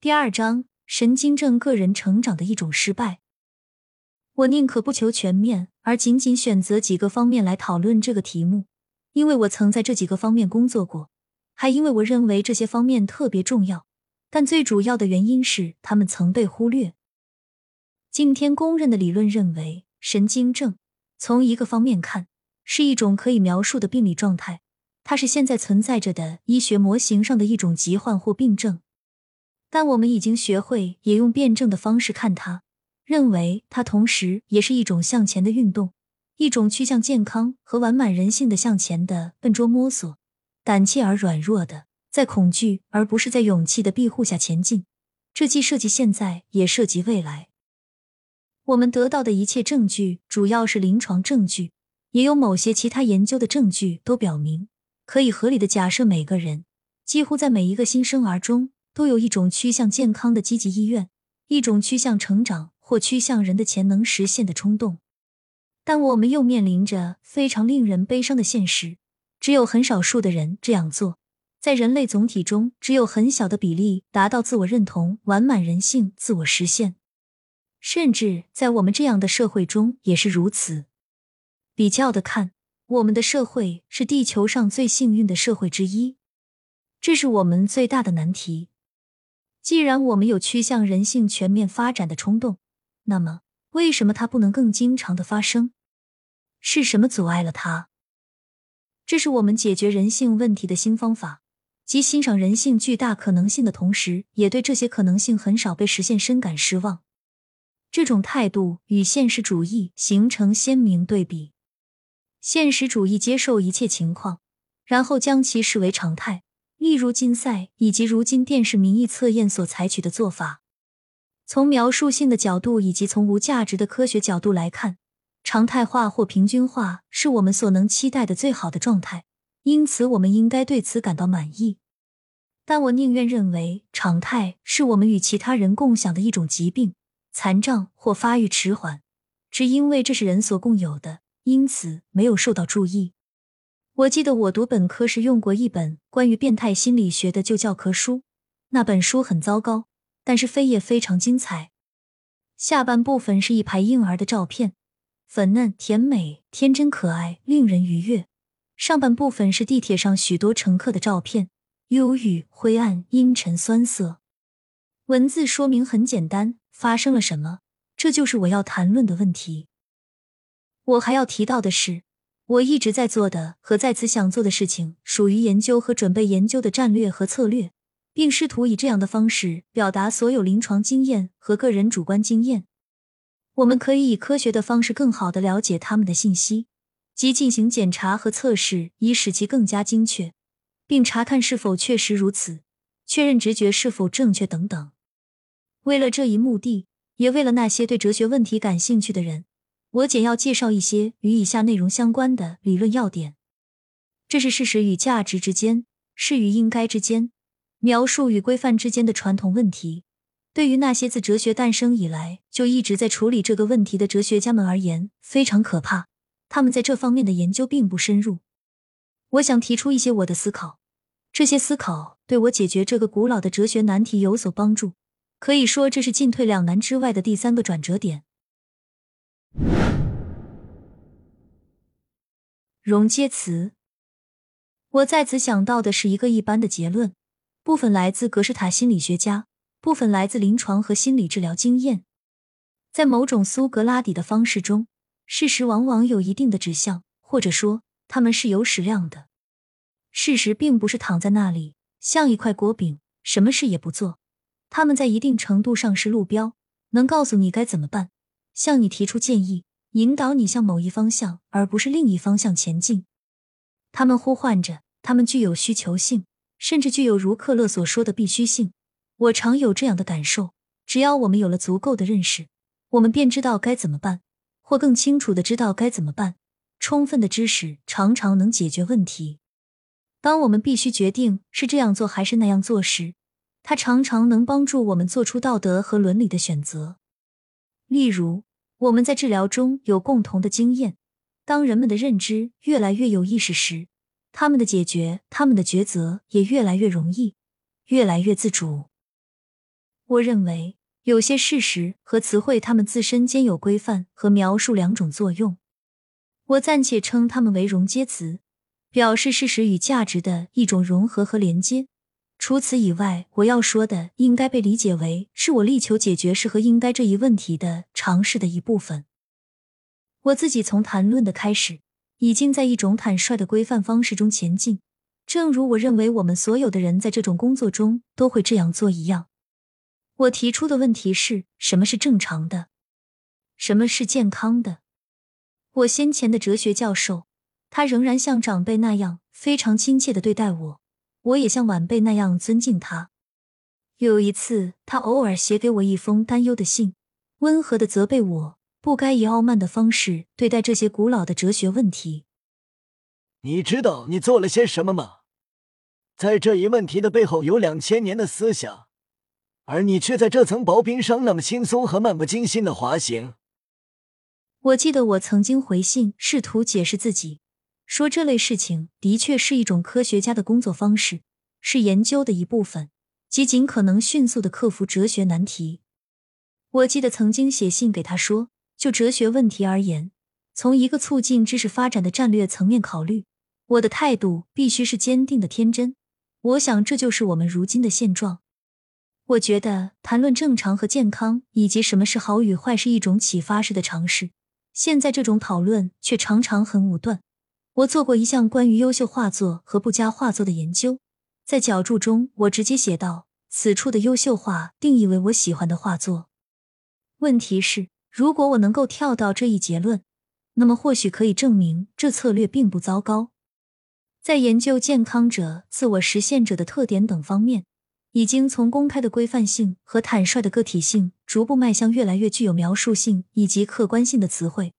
第二章，神经症个人成长的一种失败。我宁可不求全面，而仅仅选择几个方面来讨论这个题目，因为我曾在这几个方面工作过，还因为我认为这些方面特别重要。但最主要的原因是，他们曾被忽略。今天公认的理论认为，神经症从一个方面看是一种可以描述的病理状态，它是现在存在着的医学模型上的一种疾患或病症。但我们已经学会也用辩证的方式看它，认为它同时也是一种向前的运动，一种趋向健康和完满人性的向前的笨拙摸索，胆怯而软弱的，在恐惧而不是在勇气的庇护下前进。这既涉及现在，也涉及未来。我们得到的一切证据，主要是临床证据，也有某些其他研究的证据，都表明可以合理的假设，每个人几乎在每一个新生儿中。都有一种趋向健康的积极意愿，一种趋向成长或趋向人的潜能实现的冲动，但我们又面临着非常令人悲伤的现实：只有很少数的人这样做。在人类总体中，只有很小的比例达到自我认同、完满人性、自我实现，甚至在我们这样的社会中也是如此。比较的看，我们的社会是地球上最幸运的社会之一，这是我们最大的难题。既然我们有趋向人性全面发展的冲动，那么为什么它不能更经常的发生？是什么阻碍了它？这是我们解决人性问题的新方法，即欣赏人性巨大可能性的同时，也对这些可能性很少被实现深感失望。这种态度与现实主义形成鲜明对比。现实主义接受一切情况，然后将其视为常态。例如竞赛以及如今电视民意测验所采取的做法，从描述性的角度以及从无价值的科学角度来看，常态化或平均化是我们所能期待的最好的状态，因此我们应该对此感到满意。但我宁愿认为常态是我们与其他人共享的一种疾病、残障或发育迟缓，只因为这是人所共有的，因此没有受到注意。我记得我读本科时用过一本关于变态心理学的旧教科书，那本书很糟糕，但是扉页非常精彩。下半部分是一排婴儿的照片，粉嫩、甜美、天真可爱，令人愉悦。上半部分是地铁上许多乘客的照片，忧郁、灰暗、阴沉、酸涩。文字说明很简单，发生了什么？这就是我要谈论的问题。我还要提到的是。我一直在做的和在此想做的事情，属于研究和准备研究的战略和策略，并试图以这样的方式表达所有临床经验和个人主观经验。我们可以以科学的方式更好的了解他们的信息，即进行检查和测试，以使其更加精确，并查看是否确实如此，确认直觉是否正确等等。为了这一目的，也为了那些对哲学问题感兴趣的人。我简要介绍一些与以下内容相关的理论要点。这是事实与价值之间、是与应该之间、描述与规范之间的传统问题。对于那些自哲学诞生以来就一直在处理这个问题的哲学家们而言，非常可怕。他们在这方面的研究并不深入。我想提出一些我的思考，这些思考对我解决这个古老的哲学难题有所帮助。可以说，这是进退两难之外的第三个转折点。容接词，我在此想到的是一个一般的结论，部分来自格式塔心理学家，部分来自临床和心理治疗经验。在某种苏格拉底的方式中，事实往往有一定的指向，或者说他们是有矢量的。事实并不是躺在那里像一块果饼，什么事也不做。他们在一定程度上是路标，能告诉你该怎么办。向你提出建议，引导你向某一方向，而不是另一方向前进。他们呼唤着，他们具有需求性，甚至具有如克勒所说的必须性。我常有这样的感受：只要我们有了足够的认识，我们便知道该怎么办，或更清楚的知道该怎么办。充分的知识常常能解决问题。当我们必须决定是这样做还是那样做时，它常常能帮助我们做出道德和伦理的选择。例如。我们在治疗中有共同的经验。当人们的认知越来越有意识时，他们的解决、他们的抉择也越来越容易，越来越自主。我认为有些事实和词汇，它们自身兼有规范和描述两种作用。我暂且称它们为融接词，表示事实与价值的一种融合和连接。除此以外，我要说的应该被理解为是我力求解决是和应该这一问题的尝试的一部分。我自己从谈论的开始，已经在一种坦率的规范方式中前进，正如我认为我们所有的人在这种工作中都会这样做一样。我提出的问题是什么是正常的，什么是健康的？我先前的哲学教授，他仍然像长辈那样非常亲切的对待我，我也像晚辈那样尊敬他。有一次，他偶尔写给我一封担忧的信，温和的责备我。不该以傲慢的方式对待这些古老的哲学问题。你知道你做了些什么吗？在这一问题的背后有两千年的思想，而你却在这层薄冰上那么轻松和漫不经心的滑行。我记得我曾经回信，试图解释自己，说这类事情的确是一种科学家的工作方式，是研究的一部分，即尽可能迅速的克服哲学难题。我记得曾经写信给他说。就哲学问题而言，从一个促进知识发展的战略层面考虑，我的态度必须是坚定的、天真。我想，这就是我们如今的现状。我觉得谈论正常和健康以及什么是好与坏是一种启发式的尝试。现在这种讨论却常常很武断。我做过一项关于优秀画作和不佳画作的研究，在脚注中我直接写道：“此处的优秀画定义为我喜欢的画作。”问题是。如果我能够跳到这一结论，那么或许可以证明这策略并不糟糕。在研究健康者、自我实现者的特点等方面，已经从公开的规范性和坦率的个体性，逐步迈向越来越具有描述性以及客观性的词汇，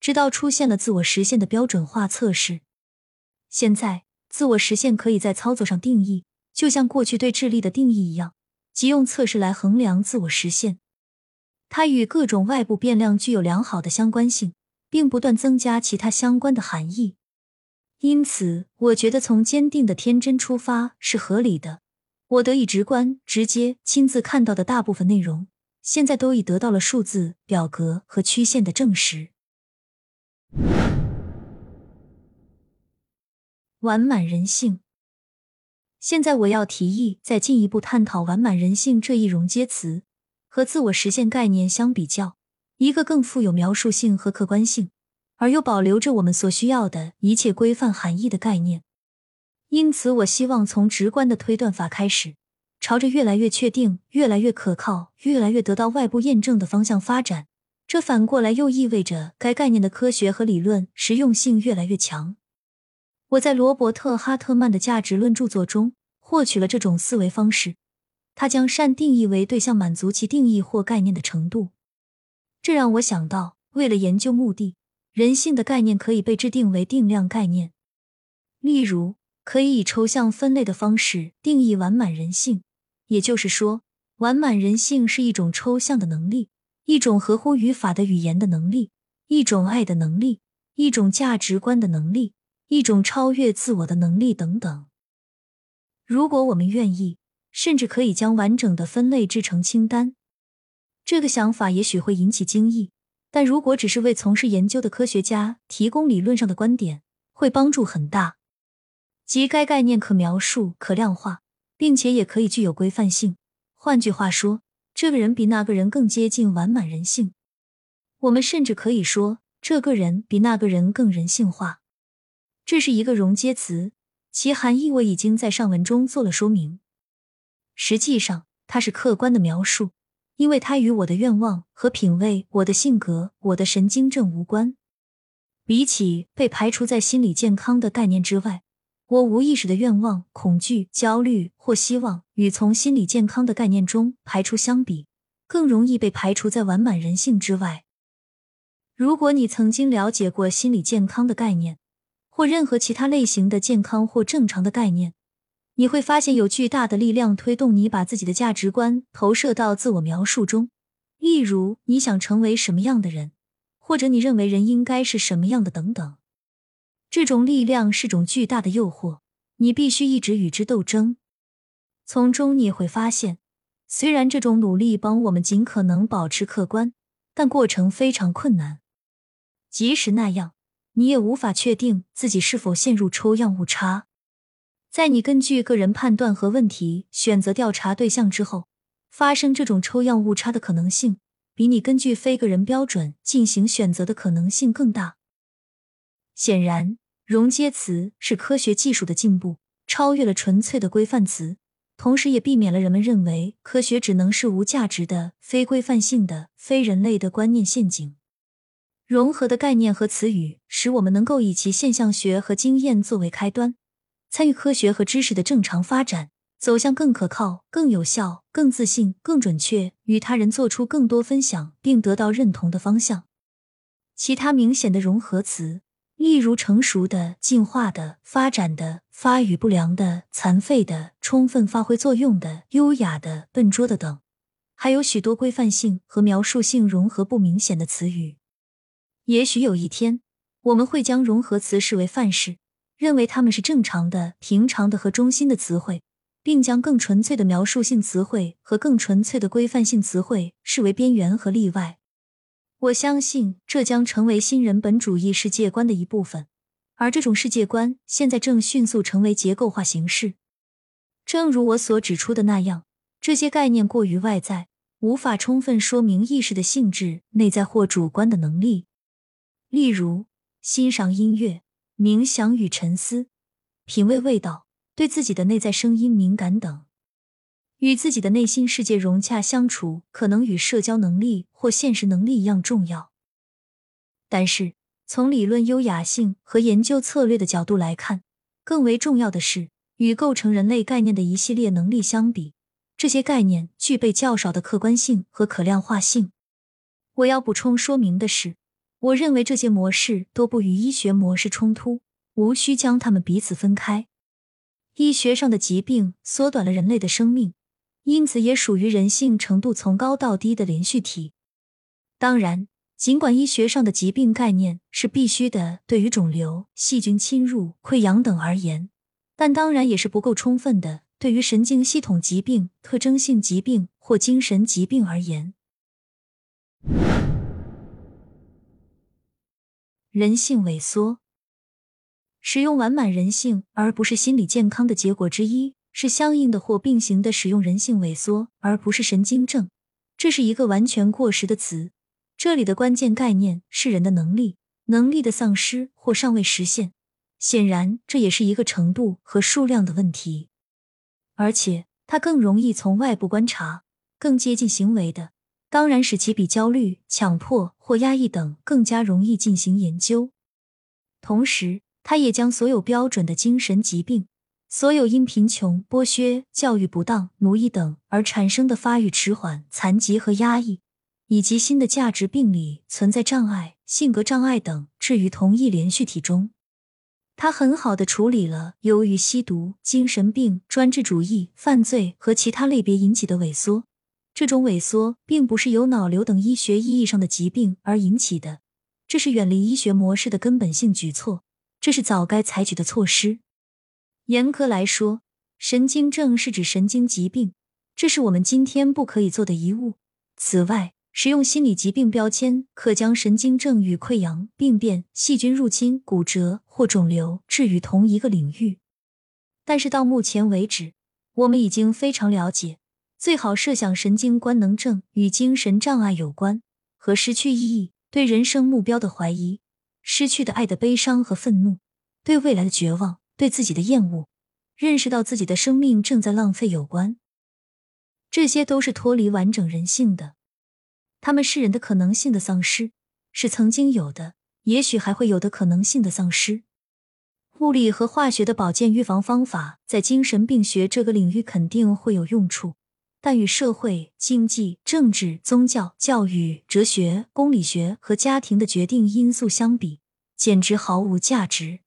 直到出现了自我实现的标准化测试。现在，自我实现可以在操作上定义，就像过去对智力的定义一样，即用测试来衡量自我实现。它与各种外部变量具有良好的相关性，并不断增加其他相关的含义。因此，我觉得从坚定的天真出发是合理的。我得以直观、直接、亲自看到的大部分内容，现在都已得到了数字、表格和曲线的证实。完满人性。现在我要提议再进一步探讨完满人性这一融接词。和自我实现概念相比较，一个更富有描述性和客观性，而又保留着我们所需要的一切规范含义的概念。因此，我希望从直观的推断法开始，朝着越来越确定、越来越可靠、越来越得到外部验证的方向发展。这反过来又意味着该概念的科学和理论实用性越来越强。我在罗伯特·哈特曼的价值论著作中获取了这种思维方式。他将善定义为对象满足其定义或概念的程度，这让我想到，为了研究目的，人性的概念可以被制定为定量概念。例如，可以以抽象分类的方式定义完满人性，也就是说，完满人性是一种抽象的能力，一种合乎语法的语言的能力，一种爱的能力，一种价值观的能力，一种超越自我的能力等等。如果我们愿意。甚至可以将完整的分类制成清单。这个想法也许会引起惊异，但如果只是为从事研究的科学家提供理论上的观点，会帮助很大。即该概念可描述、可量化，并且也可以具有规范性。换句话说，这个人比那个人更接近完满人性。我们甚至可以说，这个人比那个人更人性化。这是一个融接词，其含义我已经在上文中做了说明。实际上，它是客观的描述，因为它与我的愿望和品味、我的性格、我的神经症无关。比起被排除在心理健康的概念之外，我无意识的愿望、恐惧、焦虑或希望与从心理健康的概念中排除相比，更容易被排除在完满人性之外。如果你曾经了解过心理健康的概念，或任何其他类型的健康或正常的概念，你会发现有巨大的力量推动你把自己的价值观投射到自我描述中，例如你想成为什么样的人，或者你认为人应该是什么样的等等。这种力量是种巨大的诱惑，你必须一直与之斗争。从中你会发现，虽然这种努力帮我们尽可能保持客观，但过程非常困难。即使那样，你也无法确定自己是否陷入抽样误差。在你根据个人判断和问题选择调查对象之后，发生这种抽样误差的可能性，比你根据非个人标准进行选择的可能性更大。显然，熔接词是科学技术的进步，超越了纯粹的规范词。同时，也避免了人们认为科学只能是无价值的、非规范性的、非人类的观念陷阱。融合的概念和词语，使我们能够以其现象学和经验作为开端，参与科学和知识的正常发展，走向更可靠、更有效、更自信、更准确，与他人做出更多分享并得到认同的方向。其他明显的融合词。例如，成熟的、进化的、发展的、发育不良的、残废的、充分发挥作用的、优雅的、笨拙的等，还有许多规范性和描述性融合不明显的词语。也许有一天，我们会将融合词视为范式，认为它们是正常的、平常的和中心的词汇，并将更纯粹的描述性词汇和更纯粹的规范性词汇视为边缘和例外。我相信这将成为新人本主义世界观的一部分，而这种世界观现在正迅速成为结构化形式。正如我所指出的那样，这些概念过于外在，无法充分说明意识的性质、内在或主观的能力。例如，欣赏音乐、冥想与沉思、品味味道、对自己的内在声音敏感等。与自己的内心世界融洽相处，可能与社交能力或现实能力一样重要。但是，从理论优雅性和研究策略的角度来看，更为重要的是，与构成人类概念的一系列能力相比，这些概念具备较少的客观性和可量化性。我要补充说明的是，我认为这些模式都不与医学模式冲突，无需将它们彼此分开。医学上的疾病缩短了人类的生命。因此，也属于人性程度从高到低的连续体。当然，尽管医学上的疾病概念是必须的，对于肿瘤、细菌侵入、溃疡等而言，但当然也是不够充分的，对于神经系统疾病、特征性疾病或精神疾病而言。人性萎缩，使用完满人性而不是心理健康的结果之一。是相应的或并行的使用人性萎缩，而不是神经症。这是一个完全过时的词。这里的关键概念是人的能力，能力的丧失或尚未实现。显然，这也是一个程度和数量的问题，而且它更容易从外部观察，更接近行为的，当然使其比焦虑、强迫或压抑等更加容易进行研究。同时，它也将所有标准的精神疾病。所有因贫穷、剥削、教育不当、奴役等而产生的发育迟缓、残疾和压抑，以及新的价值病理、存在障碍、性格障碍等置于同一连续体中。他很好的处理了由于吸毒、精神病、专制主义、犯罪和其他类别引起的萎缩。这种萎缩并不是由脑瘤等医学意义上的疾病而引起的，这是远离医学模式的根本性举措，这是早该采取的措施。严格来说，神经症是指神经疾病，这是我们今天不可以做的遗物。此外，使用心理疾病标签可将神经症与溃疡、病变、细菌入侵、骨折或肿瘤置于同一个领域。但是到目前为止，我们已经非常了解，最好设想神经官能症与精神障碍有关，和失去意义、对人生目标的怀疑、失去的爱的悲伤和愤怒、对未来的绝望。对自己的厌恶，认识到自己的生命正在浪费有关，这些都是脱离完整人性的。他们是人的可能性的丧失，是曾经有的，也许还会有的可能性的丧失。物理和化学的保健预防方法在精神病学这个领域肯定会有用处，但与社会、经济、政治、宗教、教育、哲学、公理学和家庭的决定因素相比，简直毫无价值。